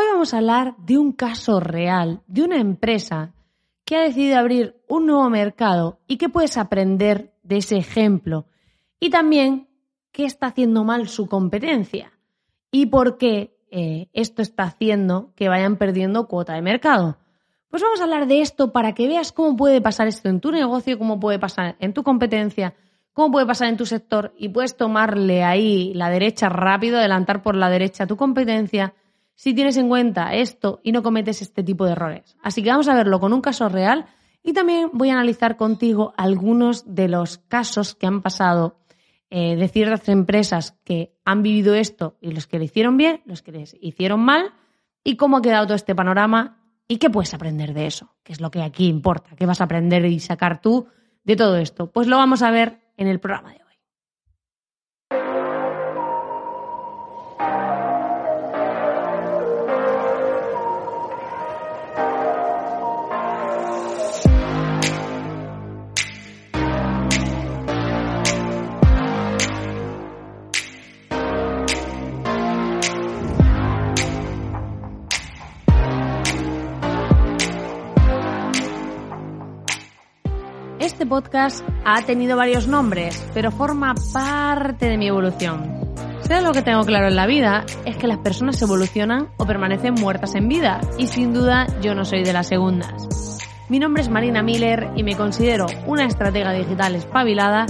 Hoy vamos a hablar de un caso real, de una empresa que ha decidido abrir un nuevo mercado y qué puedes aprender de ese ejemplo. Y también qué está haciendo mal su competencia y por qué eh, esto está haciendo que vayan perdiendo cuota de mercado. Pues vamos a hablar de esto para que veas cómo puede pasar esto en tu negocio, cómo puede pasar en tu competencia, cómo puede pasar en tu sector y puedes tomarle ahí la derecha rápido, adelantar por la derecha tu competencia si tienes en cuenta esto y no cometes este tipo de errores. Así que vamos a verlo con un caso real y también voy a analizar contigo algunos de los casos que han pasado eh, de ciertas empresas que han vivido esto y los que le hicieron bien, los que les hicieron mal y cómo ha quedado todo este panorama y qué puedes aprender de eso, que es lo que aquí importa, qué vas a aprender y sacar tú de todo esto. Pues lo vamos a ver en el programa de hoy. Podcast ha tenido varios nombres, pero forma parte de mi evolución. Sé lo que tengo claro en la vida es que las personas evolucionan o permanecen muertas en vida, y sin duda yo no soy de las segundas. Mi nombre es Marina Miller y me considero una estratega digital espabilada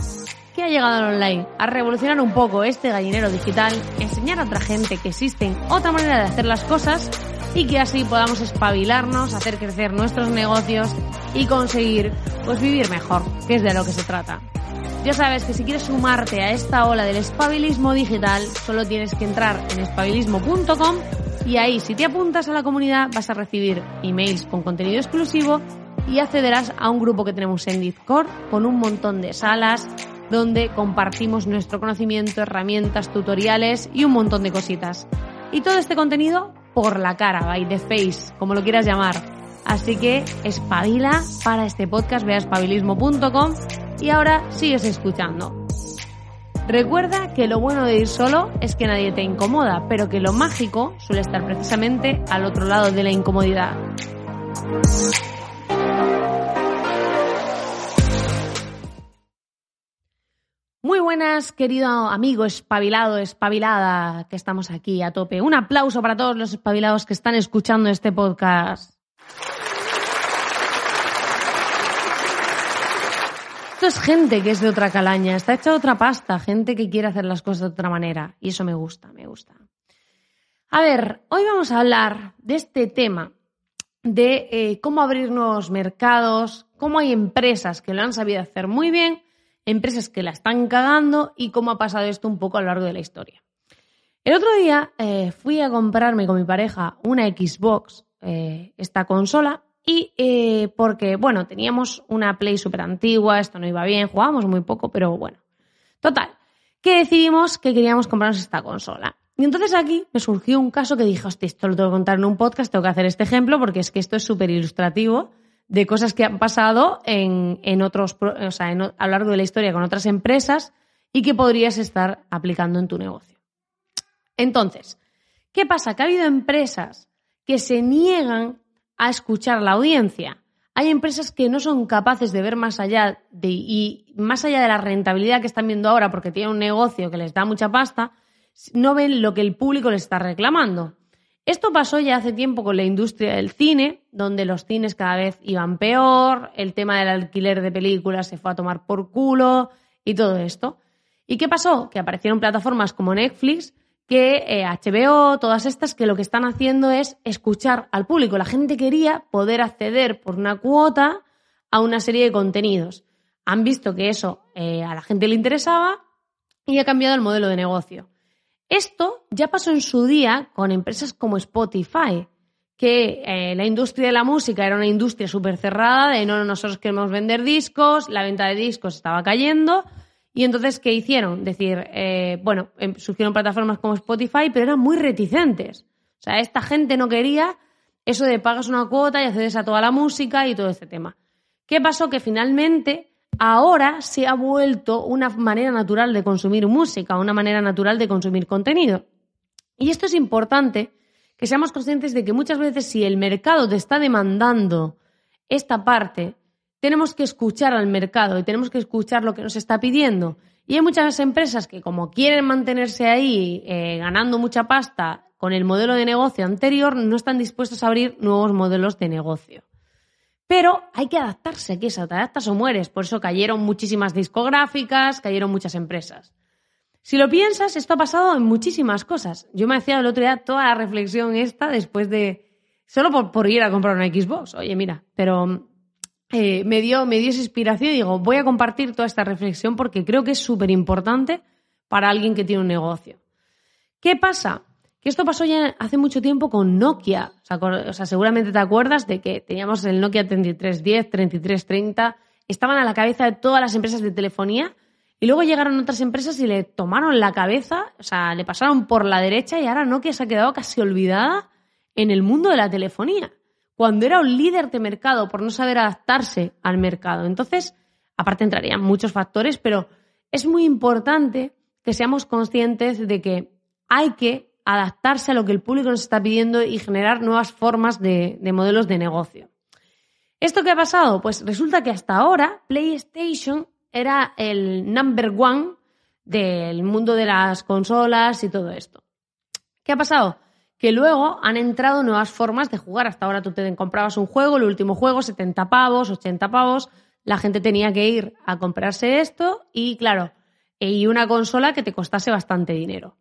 que ha llegado al online a revolucionar un poco este gallinero digital, enseñar a otra gente que existen otra manera de hacer las cosas y que así podamos espabilarnos, hacer crecer nuestros negocios y conseguir pues vivir mejor, que es de lo que se trata. Ya sabes que si quieres sumarte a esta ola del espabilismo digital, solo tienes que entrar en espabilismo.com y ahí si te apuntas a la comunidad vas a recibir emails con contenido exclusivo y accederás a un grupo que tenemos en Discord con un montón de salas donde compartimos nuestro conocimiento, herramientas, tutoriales y un montón de cositas. Y todo este contenido por la cara, by the face, como lo quieras llamar. Así que espabila para este podcast, ve a espabilismo.com y ahora sigues escuchando. Recuerda que lo bueno de ir solo es que nadie te incomoda, pero que lo mágico suele estar precisamente al otro lado de la incomodidad. Buenas, querido amigo espabilado, espabilada, que estamos aquí a tope. Un aplauso para todos los espabilados que están escuchando este podcast. Esto es gente que es de otra calaña, está hecha de otra pasta, gente que quiere hacer las cosas de otra manera. Y eso me gusta, me gusta. A ver, hoy vamos a hablar de este tema de eh, cómo abrir nuevos mercados, cómo hay empresas que lo han sabido hacer muy bien empresas que la están cagando y cómo ha pasado esto un poco a lo largo de la historia. El otro día eh, fui a comprarme con mi pareja una Xbox, eh, esta consola, y eh, porque, bueno, teníamos una Play súper antigua, esto no iba bien, jugábamos muy poco, pero bueno. Total, que decidimos que queríamos comprarnos esta consola. Y entonces aquí me surgió un caso que dije, hostia, esto lo tengo que contar en un podcast, tengo que hacer este ejemplo porque es que esto es súper ilustrativo de cosas que han pasado en, en otros, o sea, a lo largo de la historia con otras empresas y que podrías estar aplicando en tu negocio. Entonces, ¿qué pasa? Que ha habido empresas que se niegan a escuchar a la audiencia. Hay empresas que no son capaces de ver más allá de, y más allá de la rentabilidad que están viendo ahora porque tienen un negocio que les da mucha pasta, no ven lo que el público les está reclamando. Esto pasó ya hace tiempo con la industria del cine, donde los cines cada vez iban peor, el tema del alquiler de películas se fue a tomar por culo y todo esto. ¿Y qué pasó? Que aparecieron plataformas como Netflix, que HBO, eh, todas estas, que lo que están haciendo es escuchar al público. La gente quería poder acceder por una cuota a una serie de contenidos. Han visto que eso eh, a la gente le interesaba y ha cambiado el modelo de negocio. Esto ya pasó en su día con empresas como Spotify, que eh, la industria de la música era una industria súper cerrada, de no, nosotros queremos vender discos, la venta de discos estaba cayendo, y entonces, ¿qué hicieron? Decir, eh, bueno, em, surgieron plataformas como Spotify, pero eran muy reticentes. O sea, esta gente no quería eso de pagas una cuota y accedes a toda la música y todo este tema. ¿Qué pasó? Que finalmente ahora se ha vuelto una manera natural de consumir música, una manera natural de consumir contenido. Y esto es importante que seamos conscientes de que muchas veces si el mercado te está demandando esta parte, tenemos que escuchar al mercado y tenemos que escuchar lo que nos está pidiendo. Y hay muchas empresas que como quieren mantenerse ahí eh, ganando mucha pasta con el modelo de negocio anterior, no están dispuestos a abrir nuevos modelos de negocio. Pero hay que adaptarse, que eso, te adaptas o mueres. Por eso cayeron muchísimas discográficas, cayeron muchas empresas. Si lo piensas, esto ha pasado en muchísimas cosas. Yo me hacía el otro día toda la reflexión esta después de... Solo por, por ir a comprar una Xbox. Oye, mira, pero eh, me, dio, me dio esa inspiración y digo, voy a compartir toda esta reflexión porque creo que es súper importante para alguien que tiene un negocio. ¿Qué pasa? Que esto pasó ya hace mucho tiempo con Nokia. O sea, seguramente te acuerdas de que teníamos el Nokia 3310, 3330, estaban a la cabeza de todas las empresas de telefonía y luego llegaron otras empresas y le tomaron la cabeza, o sea, le pasaron por la derecha y ahora Nokia se ha quedado casi olvidada en el mundo de la telefonía cuando era un líder de mercado por no saber adaptarse al mercado. Entonces, aparte entrarían muchos factores, pero es muy importante que seamos conscientes de que hay que adaptarse a lo que el público nos está pidiendo y generar nuevas formas de, de modelos de negocio. ¿Esto qué ha pasado? Pues resulta que hasta ahora PlayStation era el number one del mundo de las consolas y todo esto. ¿Qué ha pasado? que luego han entrado nuevas formas de jugar. Hasta ahora tú te comprabas un juego, el último juego, 70 pavos, 80 pavos, la gente tenía que ir a comprarse esto y claro, y una consola que te costase bastante dinero.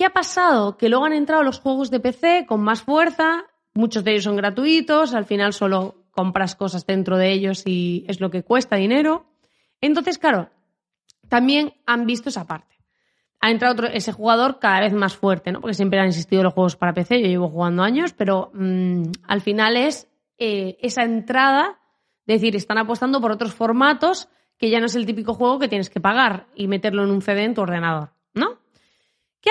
¿Qué ha pasado? Que luego han entrado los juegos de PC con más fuerza, muchos de ellos son gratuitos, al final solo compras cosas dentro de ellos y es lo que cuesta dinero. Entonces, claro, también han visto esa parte ha entrado ese jugador cada vez más fuerte, ¿no? Porque siempre han existido los juegos para PC, yo llevo jugando años, pero mm, al final es eh, esa entrada, es decir, están apostando por otros formatos que ya no es el típico juego que tienes que pagar y meterlo en un CD en tu ordenador, ¿no? ¿Qué ha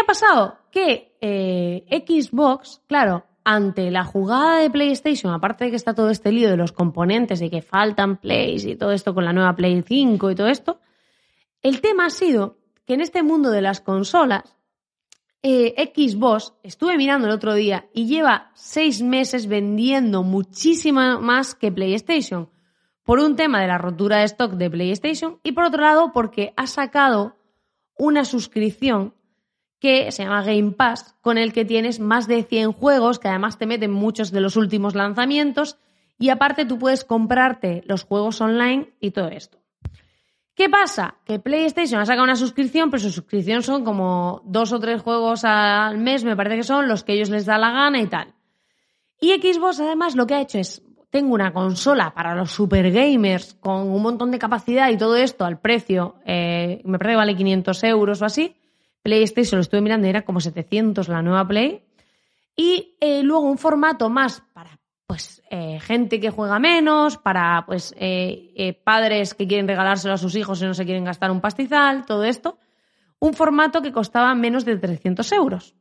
pasado? Que eh, Xbox, claro, ante la jugada de PlayStation, aparte de que está todo este lío de los componentes y que faltan plays y todo esto con la nueva Play 5 y todo esto, el tema ha sido que en este mundo de las consolas, eh, Xbox, estuve mirando el otro día y lleva seis meses vendiendo muchísimo más que PlayStation. Por un tema de la rotura de stock de PlayStation y por otro lado porque ha sacado una suscripción que se llama Game Pass, con el que tienes más de 100 juegos, que además te meten muchos de los últimos lanzamientos, y aparte tú puedes comprarte los juegos online y todo esto. ¿Qué pasa? Que PlayStation ha sacado una suscripción, pero su suscripción son como dos o tres juegos al mes, me parece que son los que ellos les da la gana y tal. Y Xbox además lo que ha hecho es, tengo una consola para los super gamers con un montón de capacidad y todo esto al precio, eh, me parece que vale 500 euros o así. PlayStation lo estuve mirando era como 700 la nueva Play. Y eh, luego un formato más para pues eh, gente que juega menos, para pues eh, padres que quieren regalárselo a sus hijos y no se quieren gastar un pastizal, todo esto. Un formato que costaba menos de 300 euros.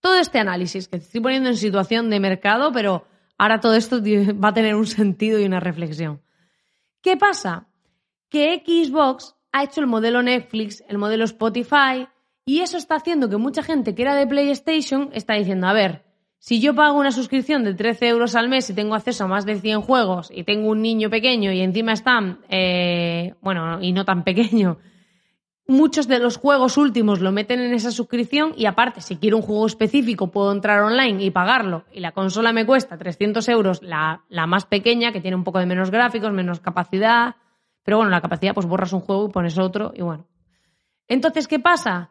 Todo este análisis que estoy poniendo en situación de mercado, pero ahora todo esto va a tener un sentido y una reflexión. ¿Qué pasa? Que Xbox ha hecho el modelo Netflix, el modelo Spotify, y eso está haciendo que mucha gente que era de PlayStation está diciendo, a ver, si yo pago una suscripción de 13 euros al mes y tengo acceso a más de 100 juegos y tengo un niño pequeño y encima están, eh, bueno, y no tan pequeño, muchos de los juegos últimos lo meten en esa suscripción y aparte, si quiero un juego específico, puedo entrar online y pagarlo y la consola me cuesta 300 euros, la, la más pequeña, que tiene un poco de menos gráficos, menos capacidad, pero bueno, la capacidad, pues borras un juego y pones otro y bueno. Entonces, ¿qué pasa?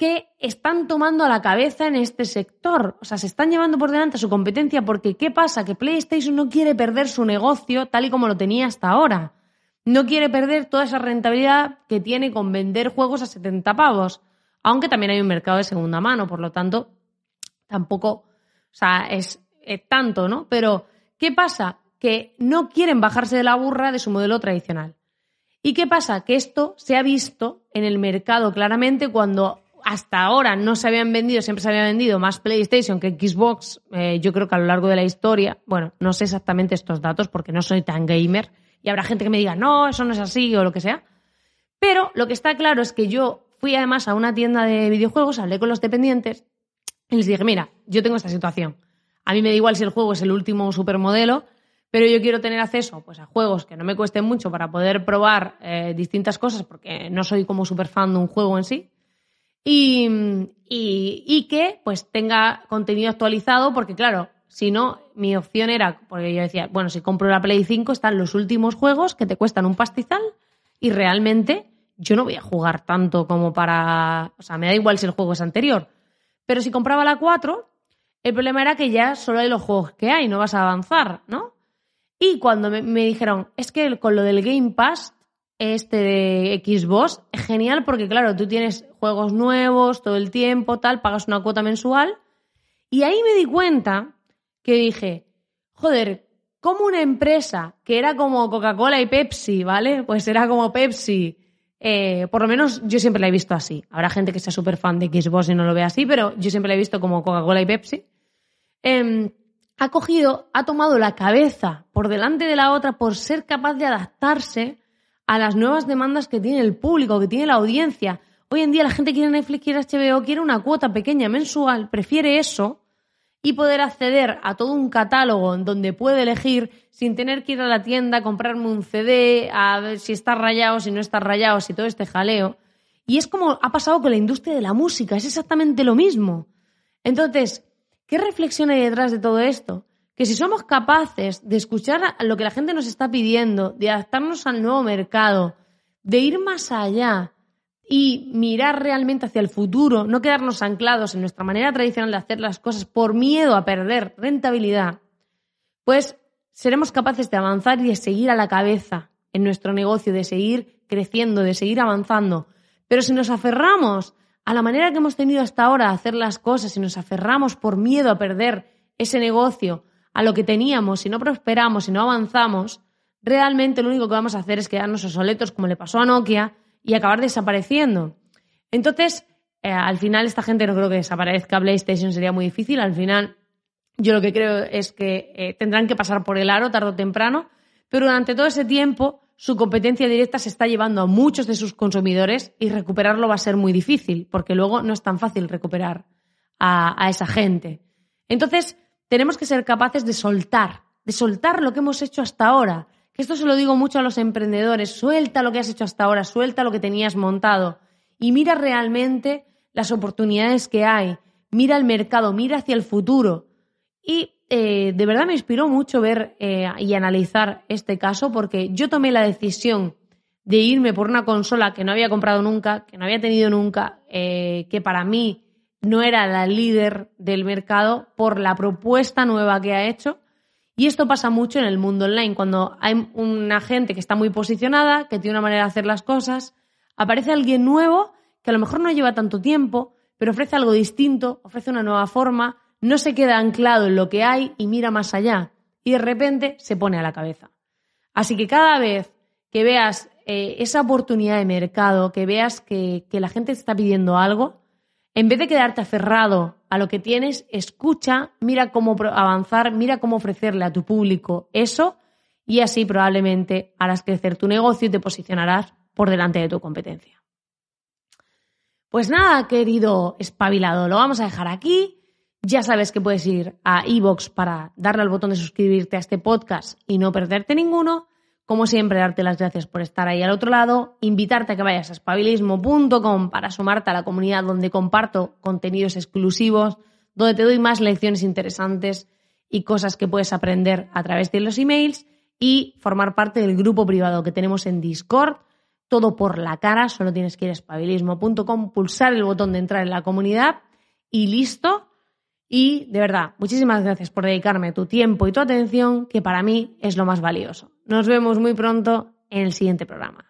Que están tomando a la cabeza en este sector. O sea, se están llevando por delante su competencia porque ¿qué pasa? Que PlayStation no quiere perder su negocio tal y como lo tenía hasta ahora. No quiere perder toda esa rentabilidad que tiene con vender juegos a 70 pavos. Aunque también hay un mercado de segunda mano, por lo tanto, tampoco, o sea, es, es tanto, ¿no? Pero, ¿qué pasa? Que no quieren bajarse de la burra de su modelo tradicional. ¿Y qué pasa? Que esto se ha visto en el mercado claramente cuando hasta ahora no se habían vendido, siempre se había vendido más PlayStation que Xbox, eh, yo creo que a lo largo de la historia, bueno, no sé exactamente estos datos porque no soy tan gamer y habrá gente que me diga, no, eso no es así o lo que sea, pero lo que está claro es que yo fui además a una tienda de videojuegos, hablé con los dependientes Y les dije, mira, yo tengo esta situación. A mí me da igual si el juego es el último supermodelo, pero yo quiero tener acceso pues, a juegos que no me cuesten mucho para poder probar eh, distintas cosas, porque no soy como súper fan de un juego en sí. Y, y, que pues tenga contenido actualizado, porque claro, si no, mi opción era, porque yo decía, bueno, si compro la Play 5 están los últimos juegos que te cuestan un pastizal y realmente yo no voy a jugar tanto como para, o sea, me da igual si el juego es anterior. Pero si compraba la 4, el problema era que ya solo hay los juegos que hay, no vas a avanzar, ¿no? Y cuando me, dijeron, es que con lo del Game Pass, este de Xbox, genial porque, claro, tú tienes juegos nuevos todo el tiempo, tal, pagas una cuota mensual. Y ahí me di cuenta que dije, joder, como una empresa que era como Coca-Cola y Pepsi, ¿vale? Pues era como Pepsi. Eh, por lo menos yo siempre la he visto así. Habrá gente que sea súper fan de Xbox y no lo ve así, pero yo siempre la he visto como Coca-Cola y Pepsi. Em, ha cogido, ha tomado la cabeza por delante de la otra por ser capaz de adaptarse a las nuevas demandas que tiene el público, que tiene la audiencia. Hoy en día la gente quiere Netflix, quiere HBO, quiere una cuota pequeña mensual, prefiere eso y poder acceder a todo un catálogo en donde puede elegir sin tener que ir a la tienda, comprarme un CD, a ver si está rayado, si no está rayado, si todo este jaleo. Y es como ha pasado con la industria de la música, es exactamente lo mismo. Entonces, ¿Qué reflexión hay detrás de todo esto? Que si somos capaces de escuchar lo que la gente nos está pidiendo, de adaptarnos al nuevo mercado, de ir más allá y mirar realmente hacia el futuro, no quedarnos anclados en nuestra manera tradicional de hacer las cosas por miedo a perder rentabilidad, pues seremos capaces de avanzar y de seguir a la cabeza en nuestro negocio, de seguir creciendo, de seguir avanzando. Pero si nos aferramos a la manera que hemos tenido hasta ahora de hacer las cosas y nos aferramos por miedo a perder ese negocio, a lo que teníamos, si no prosperamos, si no avanzamos, realmente lo único que vamos a hacer es quedarnos obsoletos como le pasó a Nokia y acabar desapareciendo. Entonces, eh, al final esta gente no creo que desaparezca, PlayStation sería muy difícil, al final yo lo que creo es que eh, tendrán que pasar por el aro tarde o temprano, pero durante todo ese tiempo su competencia directa se está llevando a muchos de sus consumidores y recuperarlo va a ser muy difícil, porque luego no es tan fácil recuperar a, esa gente. Entonces, tenemos que ser capaces de soltar, de soltar lo que hemos hecho hasta ahora. Que esto se lo digo mucho a los emprendedores, suelta lo que has hecho hasta ahora, suelta lo que tenías montado y mira realmente las oportunidades que hay, mira el mercado, mira hacia el futuro. Y eh, de verdad me inspiró mucho ver eh, y analizar este caso porque yo tomé la decisión de irme por una consola que no había comprado nunca, que no había tenido nunca, eh, que para mí no era la líder del mercado por la propuesta nueva que ha hecho. Y esto pasa mucho en el mundo online, cuando hay una gente que está muy posicionada, que tiene una manera de hacer las cosas, aparece alguien nuevo que a lo mejor no lleva tanto tiempo, pero ofrece algo distinto, ofrece una nueva forma, no se queda anclado en lo que hay y mira más allá y de repente se pone a la cabeza. Así que cada vez que veas eh, esa oportunidad de mercado, que veas que, que la gente está pidiendo algo, en vez de quedarte aferrado a lo que tienes, escucha, mira cómo avanzar, mira cómo ofrecerle a tu público eso y así probablemente harás crecer tu negocio y te posicionarás por delante de tu competencia. Pues nada, querido espabilado, lo vamos a dejar aquí. Ya sabes que puedes ir a iVoox para darle al botón de suscribirte a este podcast y no perderte ninguno. Como siempre, darte las gracias por estar ahí al otro lado, invitarte a que vayas a espabilismo.com para sumarte a la comunidad donde comparto contenidos exclusivos, donde te doy más lecciones interesantes y cosas que puedes aprender a través de los emails y formar parte del grupo privado que tenemos en Discord. Todo por la cara, solo tienes que ir a espabilismo.com, pulsar el botón de entrar en la comunidad y listo y de verdad, muchísimas gracias por dedicarme tu tiempo y tu atención, que para mí es lo más valioso. Nos vemos muy pronto en el siguiente programa.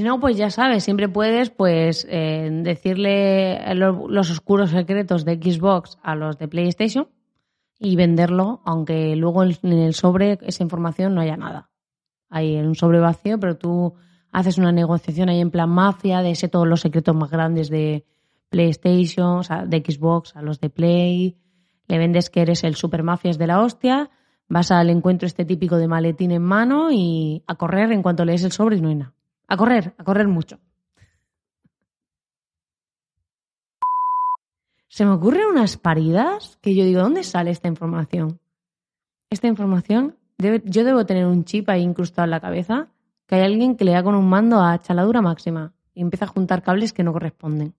Si no, pues ya sabes, siempre puedes pues eh, decirle los oscuros secretos de Xbox a los de PlayStation y venderlo, aunque luego en el sobre esa información no haya nada. Hay un sobre vacío, pero tú haces una negociación ahí en plan mafia de ese todos los secretos más grandes de PlayStation, o sea, de Xbox a los de Play, le vendes que eres el super mafias de la hostia, vas al encuentro este típico de maletín en mano y a correr en cuanto lees el sobre y no hay nada. A correr, a correr mucho. Se me ocurren unas paridas que yo digo, ¿dónde sale esta información? Esta información, yo debo tener un chip ahí incrustado en la cabeza, que hay alguien que le da con un mando a chaladura máxima y empieza a juntar cables que no corresponden.